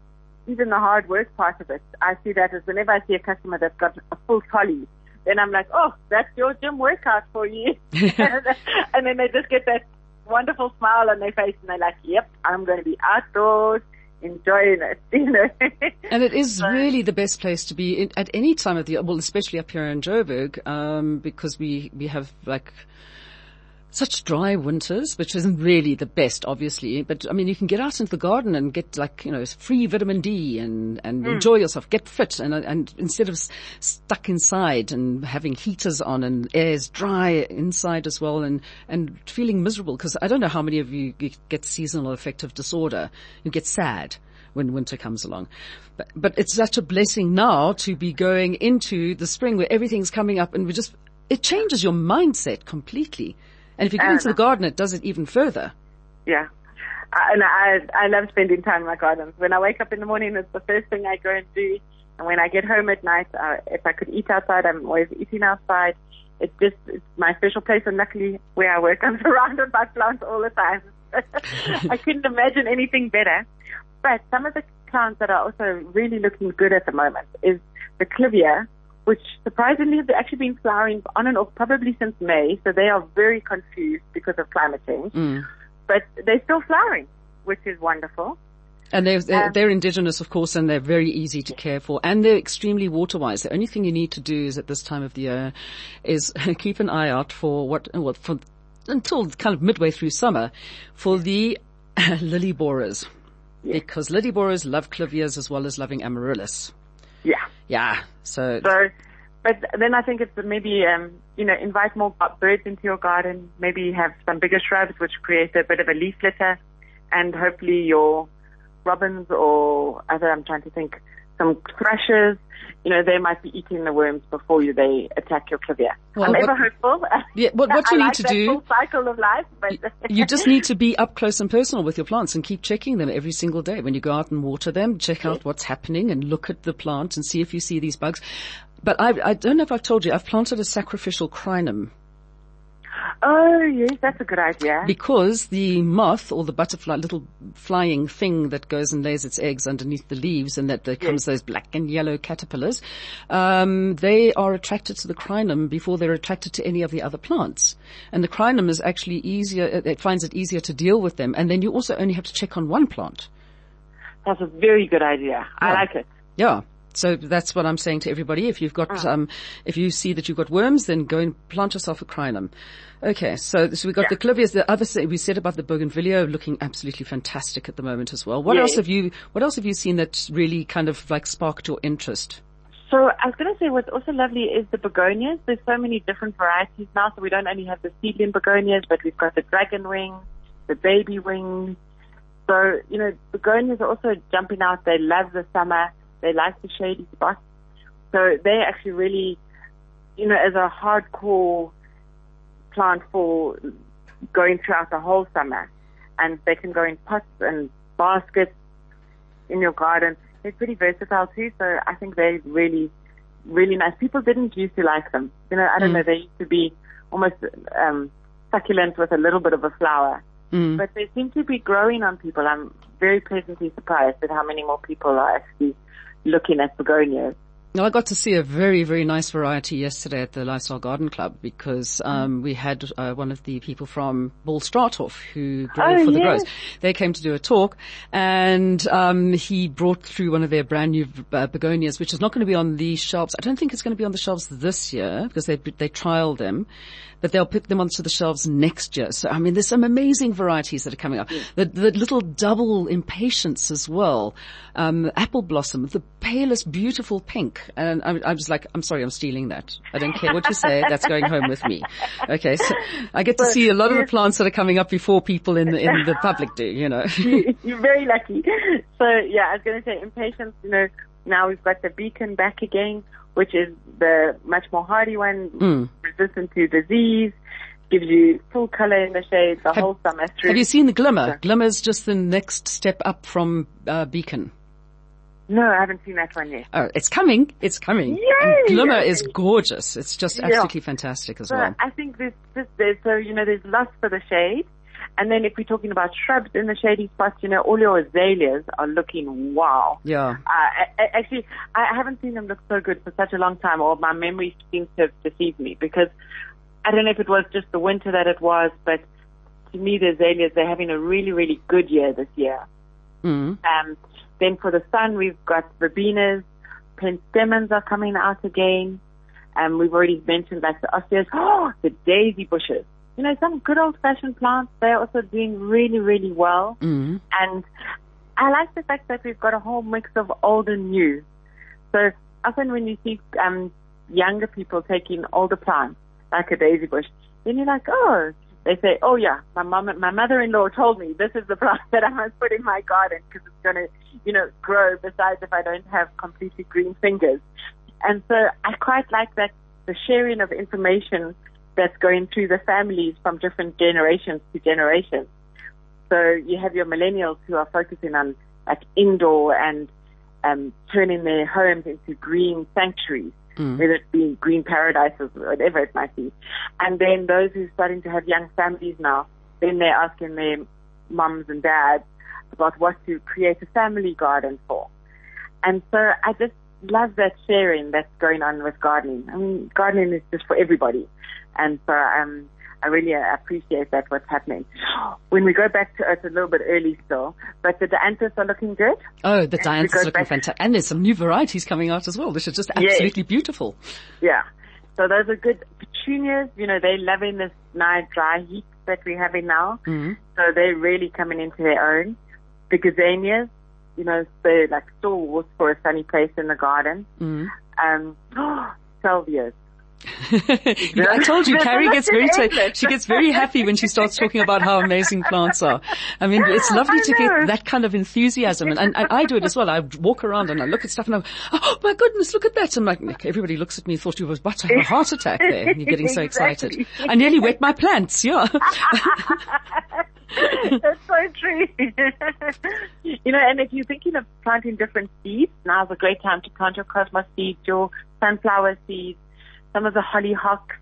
Even the hard work part of it. I see that as whenever I see a customer that's got a full trolley, then I'm like, oh, that's your gym workout for you. [LAUGHS] [LAUGHS] and then they just get that wonderful smile on their face and they're like, yep, I'm going to be outdoors enjoying it, [LAUGHS] you know. And it is really the best place to be in, at any time of the year, well, especially up here in Joburg, um, because we, we have like such dry winters, which isn't really the best, obviously. But I mean, you can get out into the garden and get like, you know, free vitamin D and, and hmm. enjoy yourself, get fit and, and instead of s- stuck inside and having heaters on and air's dry inside as well and, and feeling miserable because I don't know how many of you get seasonal affective disorder. You get sad when winter comes along. But, but it's such a blessing now to be going into the spring where everything's coming up and we just, it changes your mindset completely. And if you get into the garden, it does it even further. Yeah. I- And I, I love spending time in my gardens. When I wake up in the morning, it's the first thing I go and do. And when I get home at night, uh, if I could eat outside, I'm always eating outside. It's just, it's my special place. And luckily where I work, [LAUGHS] I'm surrounded by plants all the time. [LAUGHS] I couldn't imagine anything better. But some of the plants that are also really looking good at the moment is the clivia, which surprisingly have actually been flowering on and off probably since May. So they are very confused because of climate change. But they're still flowering, which is wonderful. And they're, they're, Um, they're indigenous, of course, and they're very easy to care for. And they're extremely water wise. The only thing you need to do is at this time of the year is [LAUGHS] keep an eye out for what, well, for, until kind of midway through summer for the [LAUGHS] lily borers. Because lily borers love clivias as well as loving amaryllis. Yeah. So, So, but then I think it's maybe, um, you know, invite more birds into your garden. Maybe have some bigger shrubs which create a bit of a leaf litter and hopefully your robins or other, I'm trying to think, some thrushes, you know, they might be eating the worms before you, they attack your clivia. Well, I'm ever what- hopeful. Yeah, what- what [LAUGHS] you need like to do- cycle of life, but you just need to be up close and personal with your plants and keep checking them every single day. When you go out and water them, check out what's happening and look at the plant and see if you see these bugs. But I, I don't know if I've told you, I've planted a sacrificial crinum oh yes, that's a good idea. because the moth or the butterfly, little flying thing that goes and lays its eggs underneath the leaves and that there comes those black and yellow caterpillars, um, they are attracted to the crinum before they're attracted to any of the other plants. And the crinum is actually easier, it it finds it easier to deal with them. And then you also only have to check on one plant. That's a very good idea. I like it. Yeah. So that's what I'm saying to everybody. If you've got, um, if you see that you've got worms, then go and plant yourself a crinum. Okay. So, so we got the clivias. The other we said about the bougainvillea looking absolutely fantastic at the moment as well. What Yes. else have you, what else have you seen that really kind of like sparked your interest? So I was going to say what's also lovely is the begonias. There's so many different varieties now, so we don't only have the seedling begonias, but we've got the dragon wing, the baby wing. So, you know, begonias are also jumping out. They love the summer. They like the shady spots. So they actually really, you know, as a hardcore plant for going throughout the whole summer. And they can go in pots and baskets in your garden. they're pretty versatile too. So I think they're really, really nice. People didn't used to like them. You know, I don't Mm. know. They used to be almost um, succulent with a little bit of a flower, Mm. but they seem to be growing on people. I'm very pleasantly surprised at how many more people are actually looking at begonias. Well, I got to see a very, very nice variety yesterday at the Lifestyle Garden Club because um, we had uh, one of the people from Ball Straathof who grow Oh, for the yes. grows. They came to do a talk, and um, he brought through one of their brand new uh, begonias, which is not going to be on the shelves. I don't think it's going to be on the shelves this year because they they trialed them, but they'll put them onto the shelves next year. So I mean, there's some amazing varieties that are coming up. The, the little double impatiens as well, um, apple blossom, the palest, beautiful pink, and I'm, I'm just like, I'm sorry, I'm stealing that. I don't care what you say. That's going home with me. Okay, so I get to see a lot of the plants that are coming up before people in the, in the public do. You know. [LAUGHS] You're very lucky. So yeah, I was going to say impatiens. You know, now we've got the beacon back again, which is the much more hardy one, Mm. resistant to disease, gives you full color in the shade the Have- whole summer through. Have you seen the glimmer? Glimmer is just the next step up from uh, beacon. no, I haven't seen that one yet. Oh, it's coming. It's coming. Glimmer is gorgeous. It's just Yeah. absolutely fantastic as So well. I think there's just there's so you know there's lots for the shade, and then if we're talking about shrubs in the shady spots, you know all your azaleas are looking wow. Yeah. Uh, actually, I haven't seen them look so good for such a long time, or my memory seems to have deceived me because I don't know if it was just the winter that it was, but to me, the azaleas, they're having a really, really good year this year. Mm. Um, then for the sun, we've got verbenas, penstemons are coming out again. Um, we've already mentioned like the osteos, oh, [GASPS] the daisy bushes. You know, some good old fashioned plants, they're also doing really, really well. Mm. And I like the fact that we've got a whole mix of old and new. So often when you see um, younger people taking older plants, like a daisy bush, then you're like, oh, they say, oh yeah, my mom, my mother-in-law told me this is the plant [LAUGHS] that I must put in my garden because it's going to, you know, grow. Besides, if I don't have completely green fingers, and so I quite like that the sharing of information that's going through the families from different generations to generations. So you have your millennials who are focusing on like indoor and um, turning their homes into green sanctuaries, Mm. whether it be green paradises or whatever it might be. And then those who are starting to have young families now, then they're asking their mums and dads about what to create a family garden for. And so I just love that sharing that's going on with gardening. I mean, gardening is just for everybody. And so um, I really uh, appreciate that what's happening. [GASPS] When we go back to it's a little bit early still, but the dianthus are looking good. Oh, the dianthus is looking fantastic. And there's some new varieties coming out as well, which are just Yes. absolutely beautiful. Yeah. So those are good. Petunias, you know, they're loving this nice dry heat that we're having now. Mm. So they're really coming into their own. The gazanias, you know, they're like stalwarts for a sunny place in the garden. Mm. Um, [GASPS] salvias. I told you, Carrie gets very, in ta- English. she gets very happy when she starts talking about how amazing plants are. I mean, it's [LAUGHS] lovely to get that kind of enthusiasm. And, and, and I do it as well. I walk around and I look at stuff and I go, oh my goodness, look at that. I'm like, Nick, everybody looks at me and thought you was about to have a heart attack there. You're getting so excited. [LAUGHS] I nearly wet my plants, yeah. [LAUGHS] That's so true. you know, and if you're thinking of planting different seeds, now's a great time to plant your cosmos seeds, your sunflower seeds, some of the hollyhocks.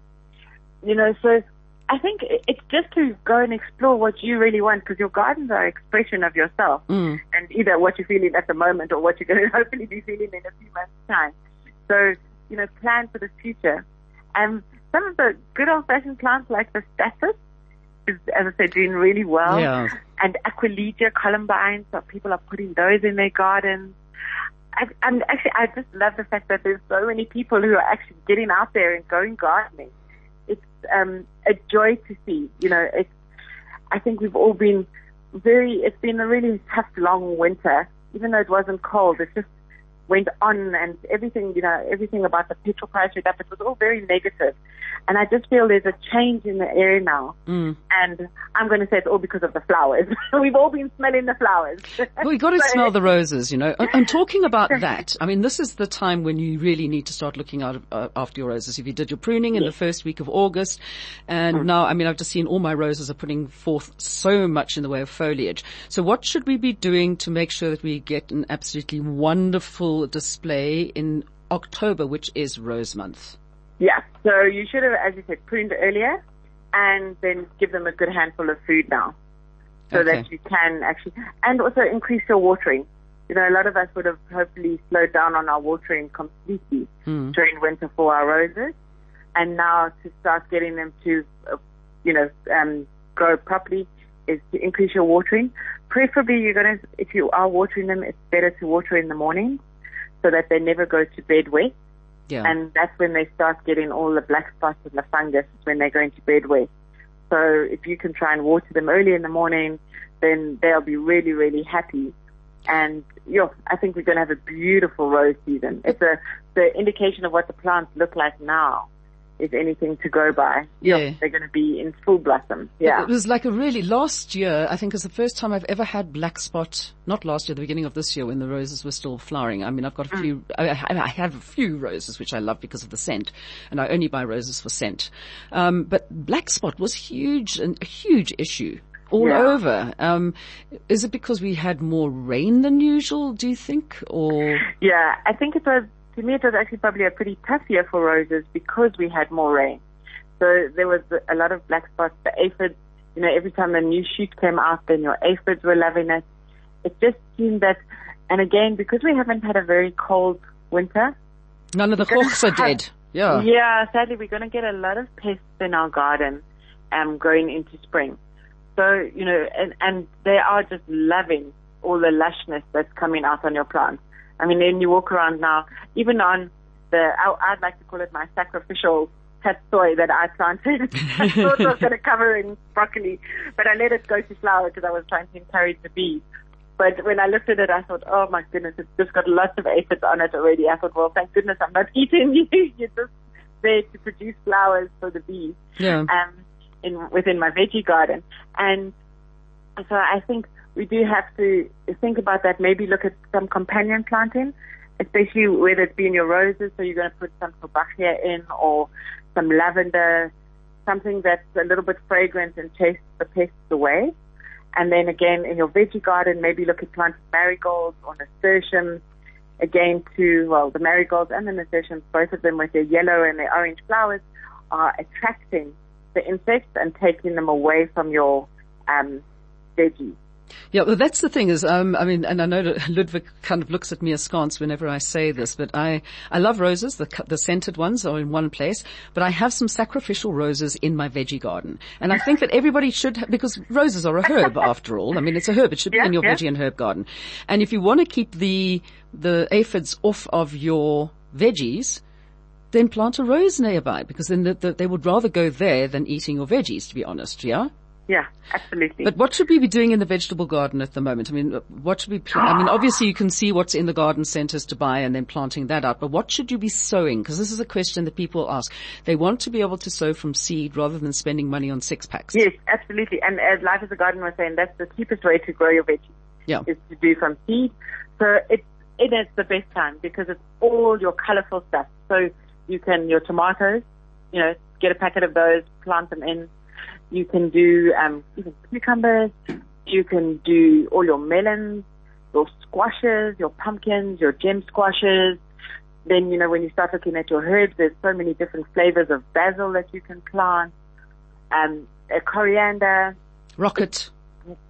You know, so I think it's just to go and explore what you really want because your gardens are an expression of yourself Mm. and either what you're feeling at the moment or what you're going [LAUGHS] to hopefully be feeling in a few months' time. So, you know, plan for the future. Um, some of the good old-fashioned plants like the staphylos is, as I said, doing really well. Yeah. And Aquilegia columbines, so people are putting those in their gardens. I, and actually, I just love the fact that there's so many people who are actually getting out there and going gardening. It's um, a joy to see. You know, it's. I think we've all been very. It's been a really tough, long winter. Even though it wasn't cold, it's just went on and everything, you know, everything about the petrol price went up. It was all very negative. And I just feel there's a change in the air now. Mm. And I'm going to say it's all because of the flowers. [LAUGHS] We've all been smelling the flowers. Well, you got to So- smell the roses, you know. And, talking about [LAUGHS] that, I mean, this is the time when you really need to start looking out uh, after your roses. If you did your pruning in the first week of August, and now, I mean, I've just seen all my roses are putting forth so much in the way of foliage. So, what should we be doing to make sure that we get an absolutely wonderful display in October, which is Rose Month? Yeah. So you should have, as you said, pruned earlier and then give them a good handful of food now. So Okay. that you can actually, and also increase your watering. You know, a lot of us would have hopefully slowed down on our watering completely Hmm. during winter for our roses. And now to start getting them to, uh, you know, um, grow properly is to increase your watering. Preferably you're going to, if you are watering them, it's better to water in the morning so that they never go to bed wet Yeah. and that's when they start getting all the black spots and the fungus when they're going to bed wet. So if you can try and water them early in the morning, then they'll be really, really happy. And yeah, I think we're going to have a beautiful rose season. It's a the indication of what the plants look like now. Is anything to go by? Yeah. they're going to be in full blossom. Yeah, It was like a really, last year, I think is the first time I've ever had black spot, not last year, the beginning of this year when the roses were still flowering. I mean, I've got a few, I, I I have a few roses which I love because of the scent and I only buy roses for scent. Um, but black spot was huge and a huge issue all Yeah. over. Um, is it because we had more rain than usual, do you think? Or, Yeah, I think it was, to me, it was actually probably a pretty tough year for roses because we had more rain. So there was a lot of black spots. The aphids, you know, every time a new shoot came out, then your aphids were loving it. It just seemed that, and again, because we haven't had a very cold winter, none of the hawks are dead. Yeah. yeah, sadly, we're going to get a lot of pests in our garden um, going into spring. So, you know, and, and they are just loving all the lushness that's coming out on your plants. I mean, when you walk around now, even on the, I, I'd like to call it my sacrificial soy that I planted. [LAUGHS] I thought I was going to cover in broccoli, but I let it go to flower because I was trying to encourage the bees. But when I looked at it, I thought, oh my goodness, it's just got lots of aphids on it already. I thought, well, thank goodness I'm not [LAUGHS] eating you. You're just there to produce flowers for the bees Yeah. um, in within my veggie garden. And so I think we do have to think about that. Maybe look at some companion planting, especially whether it be in your roses. So you're going to put some fabacia in or some lavender, something that's a little bit fragrant and chase the pests away. And then again, in your veggie garden, maybe look at planting marigolds or nasturtiums. Again, to well, the marigolds and the nasturtiums, both of them with their yellow and their orange flowers, are attracting the insects and taking them away from your um, veggies. Yeah, well, that's the thing is, um, I mean, and I know that [LAUGHS] Ludwig kind of looks at me askance whenever I say this, but I, I love roses. The, the scented ones are in one place, but I have some sacrificial roses in my veggie garden. And I think that everybody should, because roses are a herb [LAUGHS] after all. I mean, it's a herb. It should be in your yeah. veggie and herb garden. And if you want to keep the, the aphids off of your veggies, then plant a rose nearby because then the, the, they would rather go there than eating your veggies, to be honest. Yeah. Yeah, absolutely. But what should we be doing in the vegetable garden at the moment? I mean, uh, what should we, pl- I mean, obviously you can see what's in the garden centers to buy and then planting that out, but what should you be sowing? Because this is a question that people ask. They want to be able to sow from seed rather than spending money on six packs. yes, absolutely. And as Life is a Garden was saying, that's the cheapest way to grow your veggies Yeah. is to do from seed. So it's it is the best time because it's all your colorful stuff. So you can your tomatoes, you know, get a packet of those, plant them in. You can do um, even cucumbers. You can do all your melons, your squashes, your pumpkins, your gem squashes. Then, you know, when you start looking at your herbs, there's so many different flavors of basil that you can plant. Um, a coriander, Rocket.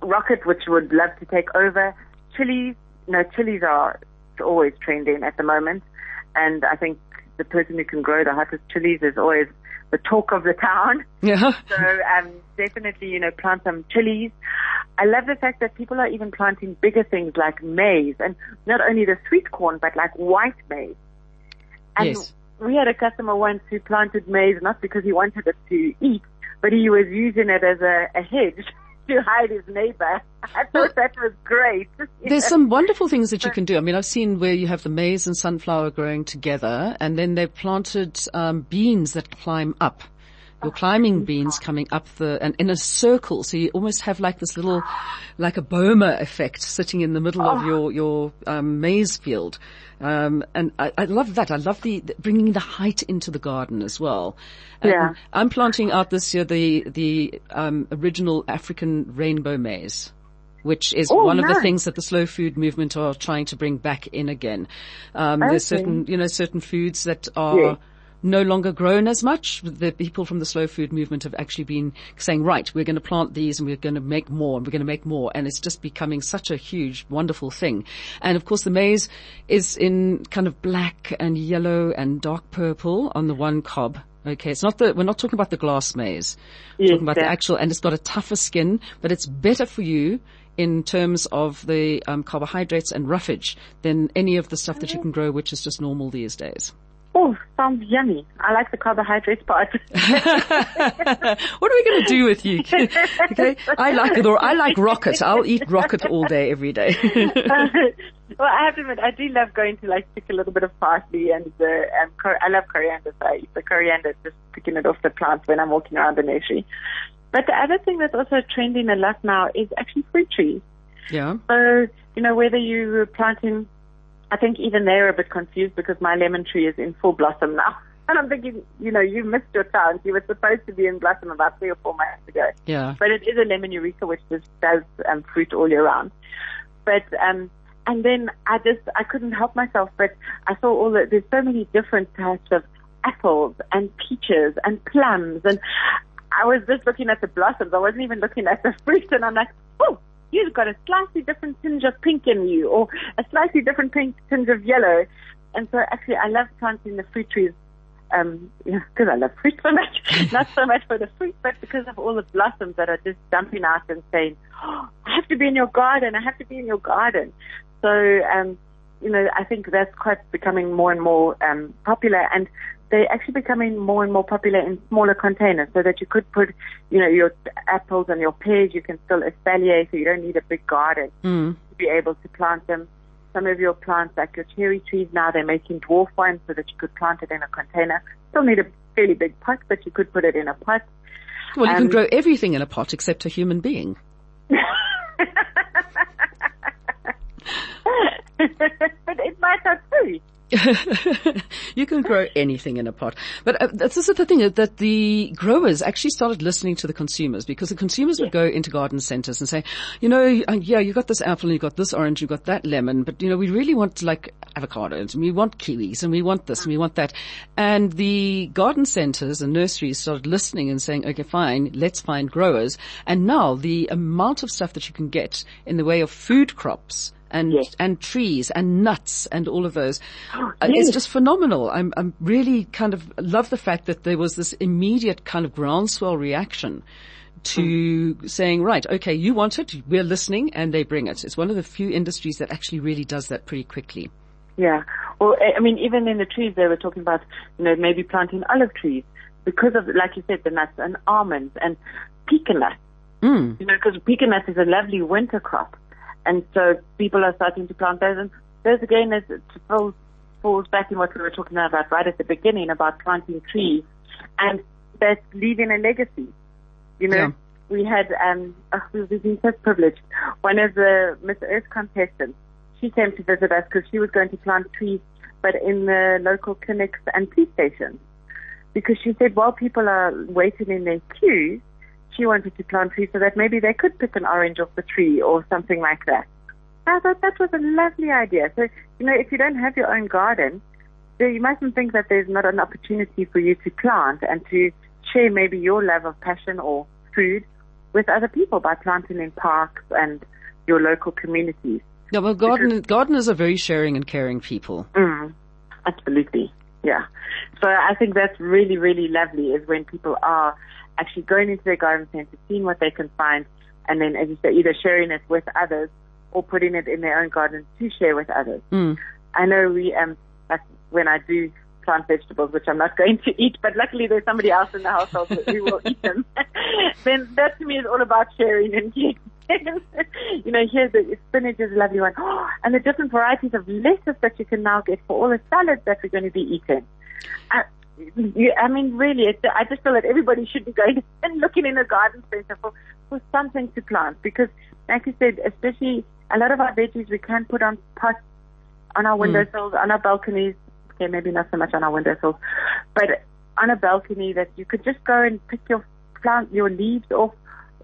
rocket, which would love to take over. Chilies, no, chilies are always trending at the moment. And I think the person who can grow the hottest chilies is always the talk of the town. Yeah. So um, definitely, you know, plant some chilies. I love the fact that people are even planting bigger things like maize, and not only the sweet corn, but like white maize. And Yes. we had a customer once who planted maize not because he wanted it to eat, but he was using it as a, a hedge. To hide his neighbor. [LAUGHS] I thought that was great. [LAUGHS] There's some wonderful things that you can do. I mean, I've seen where you have the maize and sunflower growing together and then they've planted um, beans that climb up. Your climbing beans coming up the, and in a circle. So you almost have like this little, like a boma effect sitting in the middle of your, your, um, maize field. Um, and I, I love that. I love the, the bringing the height into the garden as well. And Yeah. I'm planting out this year the, the, um, original African rainbow maize which is Oh, one of the things that the slow food movement are trying to bring back in again. Um, there's certain, you know, certain foods that are Yes. No longer grown as much. The people from the slow food movement have actually been saying, right, we're going to plant these and we're going to make more and we're going to make more. And it's just becoming such a huge, wonderful thing. And of course the maize is in kind of black and yellow and dark purple on the one cob. Okay, it's not the, we're not talking about the glass maize. We're Yes, talking about the actual, and it's got a tougher skin, but it's better for you in terms of the um, carbohydrates and roughage than any of the stuff that you can grow, which is just normal these days. Oh, sounds yummy. I like the carbohydrates part. [LAUGHS] what are we going to do with you? [LAUGHS] okay, I like it, or I like rocket. I'll eat rocket all day, every day. [LAUGHS] well, I have to admit, I do love going to like pick a little bit of parsley and uh, and cor- I love coriander, so I eat the coriander just picking it off the plant when I'm walking around the nursery. But the other thing that's also trending a lot now is actually fruit trees. yeah. So, you know, whether you're planting, I think even they're a bit confused because my lemon tree is in full blossom now. [LAUGHS] And I'm thinking, you know, you missed your chance. You were supposed to be in blossom about three or four months ago. Yeah. But it is a lemon eureka, which just does um, fruit all year round. But, um, and then I just, I couldn't help myself, but I saw all the, there's so many different types of apples and peaches and plums and I was just looking at the blossoms. I wasn't even looking at the fruit and I'm like, oh, you've got a slightly different tinge of pink in you or a slightly different pink tinge of yellow. And so actually I love planting the fruit trees um, because I love fruit so much. [LAUGHS] Not so much for the fruit, but because of all the blossoms that are just dumping out and saying, oh, I have to be in your garden. I have to be in your garden. So, um, you know, I think that's quite becoming more and more um, popular, and they're actually becoming more and more popular in smaller containers, so that you could put, you know, your apples and your pears. You can still espalier, so you don't need a big garden Mm. to be able to plant them. Some of your plants, like your cherry trees, now they're making dwarf ones so that you could plant it in a container. Still need a fairly big pot, but you could put it in a pot. Well, you can Um, grow everything in a pot except a human being. [LAUGHS] [LAUGHS] but it might not be. [LAUGHS] you can grow anything in a pot. But uh, this is the thing uh, that the growers actually started listening to the consumers because the consumers would go into garden centers and say, you know, uh, yeah, you got this apple and you got this orange, you got that lemon, but you know, we really want like avocados and we want kiwis and we want this and we want that. And the garden centers and nurseries started listening and saying, okay, fine, let's find growers. And now the amount of stuff that you can get in the way of food crops and Yes. and trees and nuts and all of those. Uh, yes. It's just phenomenal. I'm I'm really kind of love the fact that there was this immediate kind of groundswell reaction to saying, right, okay, you want it, we're listening, and they bring it. It's one of the few industries that actually really does that pretty quickly. Yeah. Well, I- I mean, even in the trees, they were talking about, you know, maybe planting olive trees because of, like you said, the nuts and almonds and pecan nuts. Mm. You know, because pecan nuts is a lovely winter crop. And so people are starting to plant those. And those again is, it falls, falls back in what we were talking about right at the beginning about planting trees and that's leaving a legacy. You know, Yeah. we had, um, oh, we've been so privileged. One of the Miss Earth contestants, she came to visit us because she was going to plant trees, but in the local clinics and police stations. Because she said while people are waiting in their queue, she wanted to plant trees so that maybe they could pick an orange off the tree or something like that. I thought that was a lovely idea. So, you know, if you don't have your own garden, then you mustn't think that there's not an opportunity for you to plant and to share maybe your love of passion or food with other people by planting in parks and your local communities. Yeah, well, garden, gardeners are very sharing and caring people. Mm, absolutely. Yeah. So I think that's really, really lovely is when people are actually going into their garden center, seeing what they can find, and then, as you say, either sharing it with others or putting it in their own garden to share with others. Mm. I know we, um, like when I do plant vegetables, which I'm not [LAUGHS] going to eat, but luckily there's somebody else in the household who will eat them, [LAUGHS] then that to me is all about sharing and giving. [LAUGHS] you know, here the spinach is a lovely one. Oh, [GASPS] and the different varieties of lettuce that you can now get for all the salads that we're going to be eating. Uh, yeah, I mean, really, it's, I just feel that everybody should be going [LAUGHS] and looking in a garden center for, for something to plant because, like you said, especially a lot of our veggies we can put on pots, on our windowsills, mm. on our balconies. Okay, maybe not so much on our windowsills, but on a balcony that you could just go and pick your plant, your leaves off,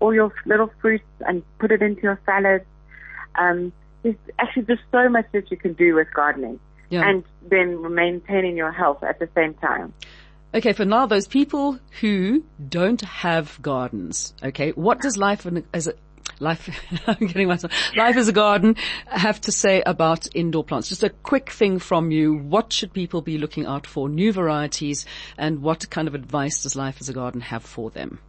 all your little fruits and put it into your salads. Um, there's actually just so much that you can do with gardening yeah. and then maintaining your health at the same time. Okay, for now, those people who don't have gardens, okay, what does life as a life, [LAUGHS] I'm getting myself, life is a garden have to say about indoor plants? Just a quick thing from you. What should people be looking out for? New varieties and what kind of advice does life is a garden have for them?